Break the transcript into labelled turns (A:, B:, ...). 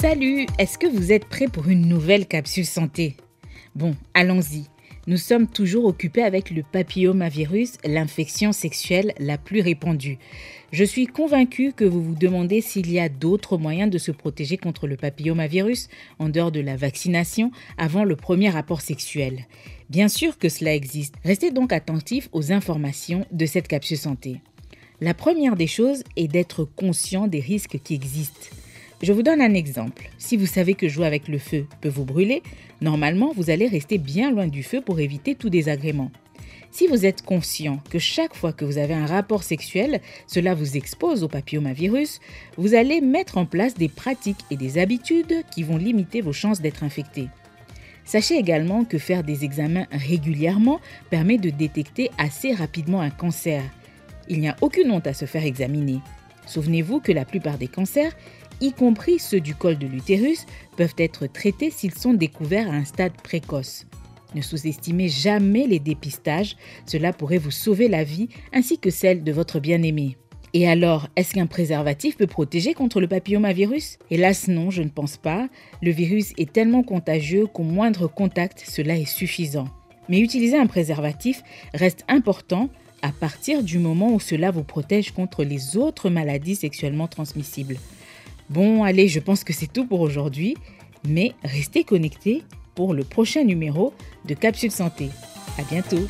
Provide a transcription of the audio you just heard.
A: Salut, est-ce que vous êtes prêt pour une nouvelle capsule santé? Bon, allons-y. Nous sommes toujours occupés avec le papillomavirus, l'infection sexuelle la plus répandue. Je suis convaincue que vous vous demandez s'il y a d'autres moyens de se protéger contre le papillomavirus en dehors de la vaccination avant le premier rapport sexuel. Bien sûr que cela existe. Restez donc attentifs aux informations de cette capsule santé. La première des choses est d'être conscient des risques qui existent. Je vous donne un exemple. Si vous savez que jouer avec le feu peut vous brûler, normalement vous allez rester bien loin du feu pour éviter tout désagrément. Si vous êtes conscient que chaque fois que vous avez un rapport sexuel, cela vous expose au papillomavirus, vous allez mettre en place des pratiques et des habitudes qui vont limiter vos chances d'être infecté. Sachez également que faire des examens régulièrement permet de détecter assez rapidement un cancer. Il n'y a aucune honte à se faire examiner. Souvenez-vous que la plupart des cancers y compris ceux du col de l'utérus, peuvent être traités s'ils sont découverts à un stade précoce. Ne sous-estimez jamais les dépistages, cela pourrait vous sauver la vie ainsi que celle de votre bien-aimé. Et alors, est-ce qu'un préservatif peut protéger contre le papillomavirus? Hélas non, je ne pense pas. Le virus est tellement contagieux qu'au moindre contact, cela est suffisant. Mais utiliser un préservatif reste important à partir du moment où cela vous protège contre les autres maladies sexuellement transmissibles. Bon, allez, je pense que c'est tout pour aujourd'hui, mais restez connectés pour le prochain numéro de Capsule Santé. À bientôt!